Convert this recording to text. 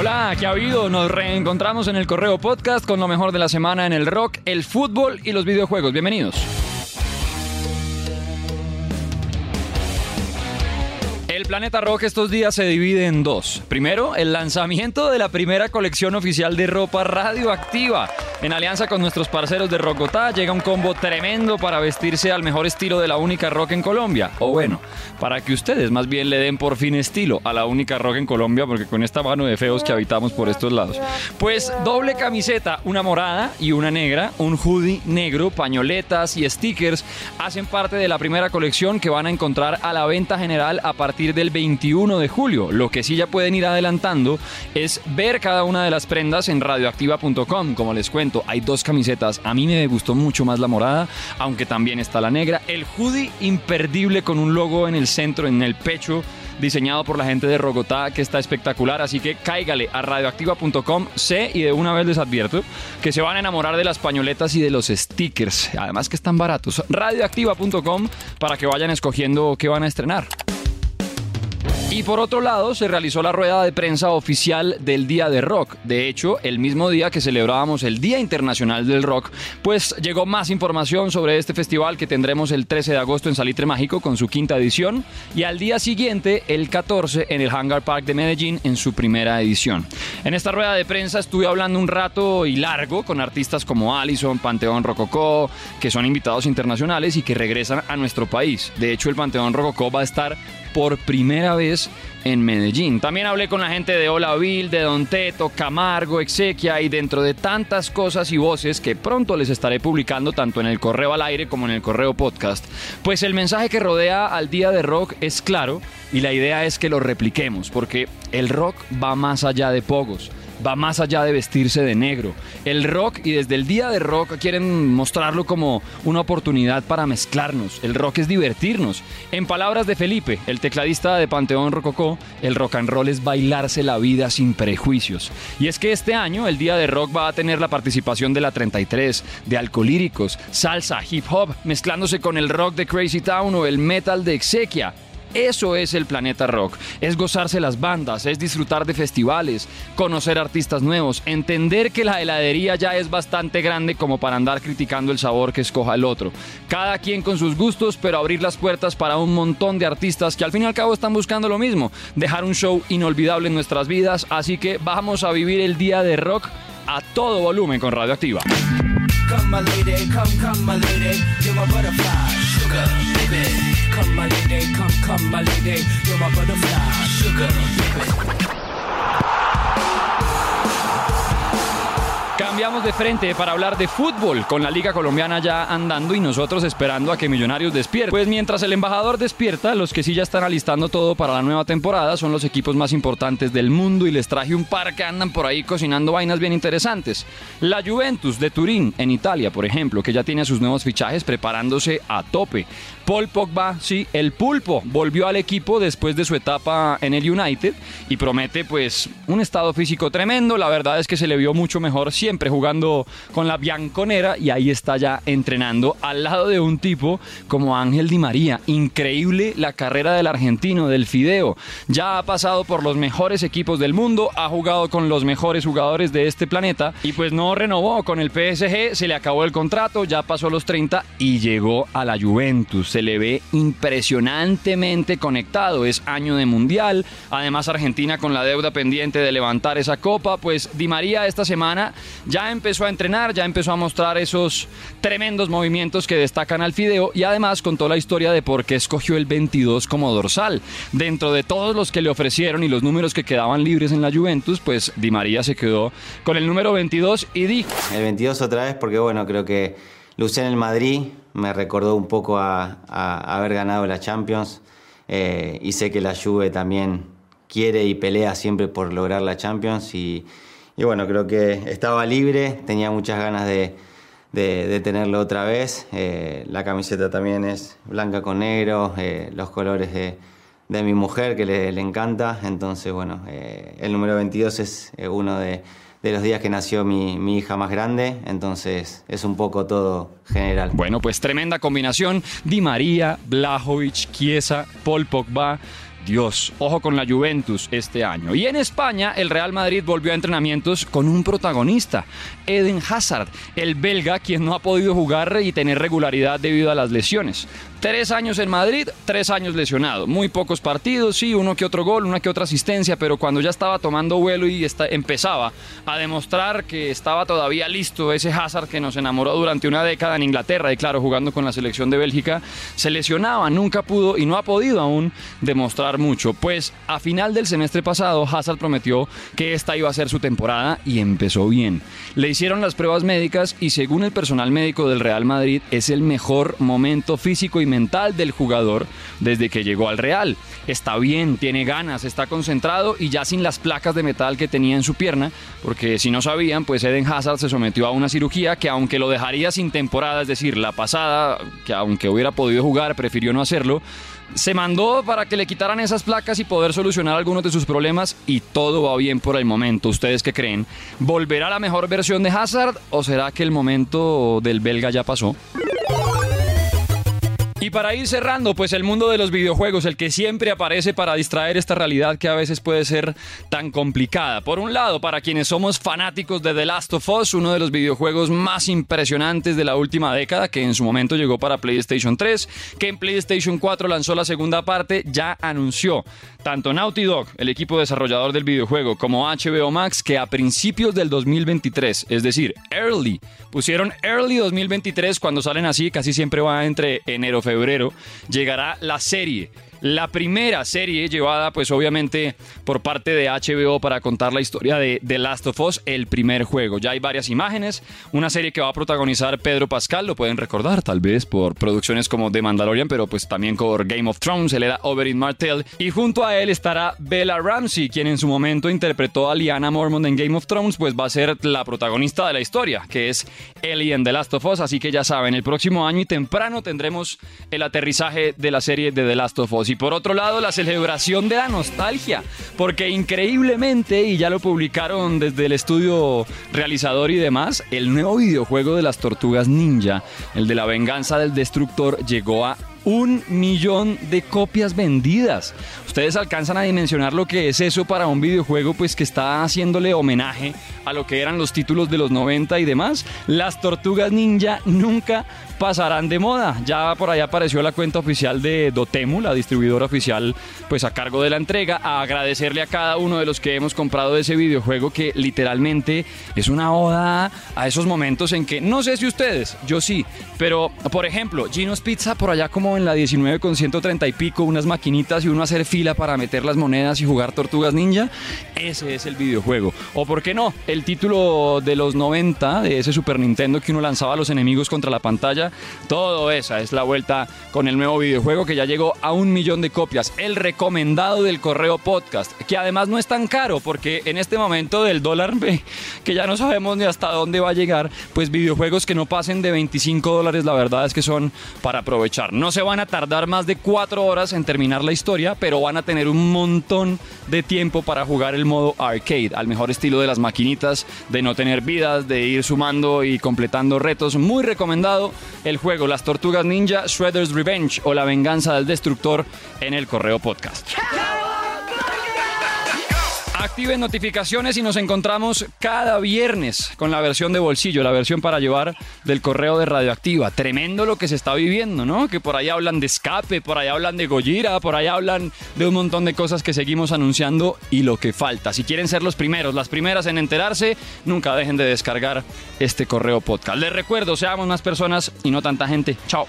Hola, ¿qué ha habido? Nos reencontramos en el Correo Podcast con lo mejor de la semana en el rock, el fútbol y los videojuegos. Bienvenidos. Planeta Rock estos días se divide en dos. Primero, el lanzamiento de la primera colección oficial de ropa radioactiva. En alianza con nuestros parceros de Rockotá llega un combo tremendo para vestirse al mejor estilo de la única rock en Colombia. O bueno, para que ustedes más bien le den por fin estilo a la única rock en Colombia, porque con esta mano de feos que habitamos por estos lados. Pues doble camiseta, una morada y una negra, un hoodie negro, pañoletas y stickers hacen parte de la primera colección que van a encontrar a la venta general a partir del 21 de julio. Lo que sí ya pueden ir adelantando es ver cada una de las prendas en radioactiva.com, como les cuento hay dos camisetas. A mí me gustó mucho más la morada, aunque también está la negra. El hoodie imperdible con un logo en el centro, en el pecho, diseñado por la gente de Rogotá, que está espectacular. Así que cáigale a radioactiva.com. Sé y de una vez les advierto que se van a enamorar de las pañoletas y de los stickers. Además que están baratos. Radioactiva.com para que vayan escogiendo qué van a estrenar. Y por otro lado, se realizó la rueda de prensa oficial del Día de Rock. De hecho, el mismo día que celebrábamos el Día Internacional del Rock, pues llegó más información sobre este festival que tendremos el 13 de agosto en Salitre Mágico con su quinta edición y al día siguiente, el 14, en el Hangar Park de Medellín en su primera edición. En esta rueda de prensa estuve hablando un rato y largo con artistas como Allison, Panteón Rococó, que son invitados internacionales y que regresan a nuestro país. De hecho, el Panteón Rococó va a estar por primera vez en Medellín. También hablé con la gente de Hola Bill, de Don Teto, Camargo, Exequia y dentro de tantas cosas y voces que pronto les estaré publicando tanto en el correo al aire como en el correo podcast. Pues el mensaje que rodea al día de rock es claro y la idea es que lo repliquemos porque el rock va más allá de pogos va más allá de vestirse de negro. El rock y desde el día de rock quieren mostrarlo como una oportunidad para mezclarnos. El rock es divertirnos. En palabras de Felipe, el tecladista de Panteón Rococó, el rock and roll es bailarse la vida sin prejuicios. Y es que este año el día de rock va a tener la participación de la 33, de alcolíricos, salsa, hip hop, mezclándose con el rock de Crazy Town o el metal de Exequia. Eso es el planeta rock. Es gozarse las bandas, es disfrutar de festivales, conocer artistas nuevos, entender que la heladería ya es bastante grande como para andar criticando el sabor que escoja el otro. Cada quien con sus gustos, pero abrir las puertas para un montón de artistas que al fin y al cabo están buscando lo mismo, dejar un show inolvidable en nuestras vidas. Así que vamos a vivir el día de rock a todo volumen con Radioactiva. Come my lady, come, come my lady, you're my butterfly, sugar, baby. Cambiamos de frente para hablar de fútbol, con la Liga Colombiana ya andando y nosotros esperando a que Millonarios despierte. Pues mientras el embajador despierta, los que sí ya están alistando todo para la nueva temporada son los equipos más importantes del mundo y les traje un par que andan por ahí cocinando vainas bien interesantes. La Juventus de Turín, en Italia, por ejemplo, que ya tiene sus nuevos fichajes preparándose a tope. Paul Pogba, sí, el pulpo, volvió al equipo después de su etapa en el United y promete pues un estado físico tremendo. La verdad es que se le vio mucho mejor siempre siempre jugando con la Bianconera y ahí está ya entrenando al lado de un tipo como Ángel Di María. Increíble la carrera del argentino, del Fideo. Ya ha pasado por los mejores equipos del mundo, ha jugado con los mejores jugadores de este planeta y pues no renovó con el PSG, se le acabó el contrato, ya pasó los 30 y llegó a la Juventus. Se le ve impresionantemente conectado, es año de mundial, además Argentina con la deuda pendiente de levantar esa copa, pues Di María esta semana ya empezó a entrenar, ya empezó a mostrar esos tremendos movimientos que destacan al Fideo y además contó la historia de por qué escogió el 22 como dorsal. Dentro de todos los que le ofrecieron y los números que quedaban libres en la Juventus, pues Di María se quedó con el número 22 y dijo... El 22 otra vez porque bueno, creo que lucé en el Madrid me recordó un poco a, haber ganado la Champions eh, y sé que la Juve también quiere y pelea siempre por lograr la Champions y y bueno, creo que estaba libre, tenía muchas ganas de, tenerlo otra vez. Eh, la camiseta también es blanca con negro, eh, los colores de, mi mujer que le, encanta. Entonces, bueno, eh, el número 22 es uno de, los días que nació mi, mi, hija más grande, entonces es un poco todo general. Bueno, pues tremenda combinación. Di María, Blajovic, Chiesa, Paul Pogba Dios, ojo con la Juventus este año. Y en España, el Real Madrid volvió a entrenamientos con un protagonista, Eden Hazard, el belga, quien no ha podido jugar y tener regularidad debido a las lesiones. Tres años en Madrid, tres años lesionado. Muy pocos partidos, sí, uno que otro gol, una que otra asistencia, pero cuando ya estaba tomando vuelo y empezaba a demostrar que estaba todavía listo ese Hazard que nos enamoró durante una década en Inglaterra y claro, jugando con la selección de Bélgica, se lesionaba, nunca pudo y no ha podido aún demostrar mucho. Pues a final del semestre pasado, Hazard prometió que esta iba a ser su temporada y empezó bien. Le hicieron las pruebas médicas y según el personal médico del Real Madrid es el mejor momento físico y mental del jugador desde que llegó al Real. Está bien, tiene ganas, está concentrado y ya sin las placas de metal que tenía en su pierna, porque si no sabían, pues Eden Hazard se sometió a una cirugía que aunque lo dejaría sin temporada, es decir, la pasada, que aunque hubiera podido jugar, prefirió no hacerlo, se mandó para que le quitaran esas placas y poder solucionar algunos de sus problemas y todo va bien por el momento. ¿Ustedes qué creen? ¿Volverá la mejor versión de Hazard o será que el momento del belga ya pasó? Y para ir cerrando, pues el mundo de los videojuegos, el que siempre aparece para distraer esta realidad que a veces puede ser tan complicada. Por un lado, para quienes somos fanáticos de The Last of Us, uno de los videojuegos más impresionantes de la última década, que en su momento llegó para PlayStation 3, que en PlayStation 4 lanzó la segunda parte, ya anunció tanto Naughty Dog, el equipo desarrollador del videojuego, como HBO Max, que a principios del 2023, es decir, early, pusieron early 2023 cuando salen así, casi siempre va entre enero, febrero, llegará la serie la primera serie llevada pues obviamente por parte de HBO para contar la historia de The Last of Us, el primer juego. Ya hay varias imágenes, una serie que va a protagonizar Pedro Pascal, lo pueden recordar tal vez por producciones como The Mandalorian, pero pues también por Game of Thrones, él era Oberyn Martell, y junto a él estará Bella Ramsey, quien en su momento interpretó a Lyanna Mormont en Game of Thrones, pues va a ser la protagonista de la historia, que es Ellie en The Last of Us, así que ya saben, el próximo año y temprano tendremos el aterrizaje de la serie de The Last of Us. Y por otro lado, la celebración de la nostalgia, porque increíblemente, y ya lo publicaron desde el estudio realizador y demás, el nuevo videojuego de las tortugas ninja, el de la venganza del destructor, llegó a un millón de copias vendidas. Ustedes alcanzan a dimensionar lo que es eso para un videojuego pues que está haciéndole homenaje a lo que eran los títulos de los 90 y demás. Las tortugas ninja nunca pasarán de moda. Ya por ahí apareció la cuenta oficial de Dotemu, la distribuidora oficial pues a cargo de la entrega, agradecerle a cada uno de los que hemos comprado ese videojuego que literalmente es una oda a esos momentos en que no sé si ustedes, yo sí, pero por ejemplo, Gino's Pizza por allá como en la 19 con 130 y pico, unas maquinitas y uno hacer fila para meter las monedas y jugar Tortugas Ninja, ese es el videojuego. O por qué no, el título de los 90 de ese Super Nintendo que uno lanzaba a los enemigos contra la pantalla, todo esa es la vuelta con el nuevo videojuego que ya llegó a un millón de copias. El recomendado del correo podcast, que además no es tan caro porque en este momento del dólar, que ya no sabemos ni hasta dónde va a llegar, pues videojuegos que no pasen de 25 dólares, la verdad es que son para aprovechar. No se van a tardar más de cuatro horas en terminar la historia, pero van a tener un montón de tiempo para jugar el modo arcade, al mejor estilo de las maquinitas, de no tener vidas, de ir sumando y completando retos. Muy recomendado el juego Las Tortugas Ninja, Shredder's Revenge o La Venganza del Destructor en el Correo Podcast. Activen notificaciones y nos encontramos cada viernes con la versión de bolsillo, la versión para llevar del correo de Radioactiva. Tremendo lo que se está viviendo, ¿no? Que por ahí hablan de escape, por ahí hablan de Gojira, por ahí hablan de un montón de cosas que seguimos anunciando y lo que falta. Si quieren ser los primeros, las primeras en enterarse, nunca dejen de descargar este correo podcast. Les recuerdo, seamos más personas y no tanta gente. Chao.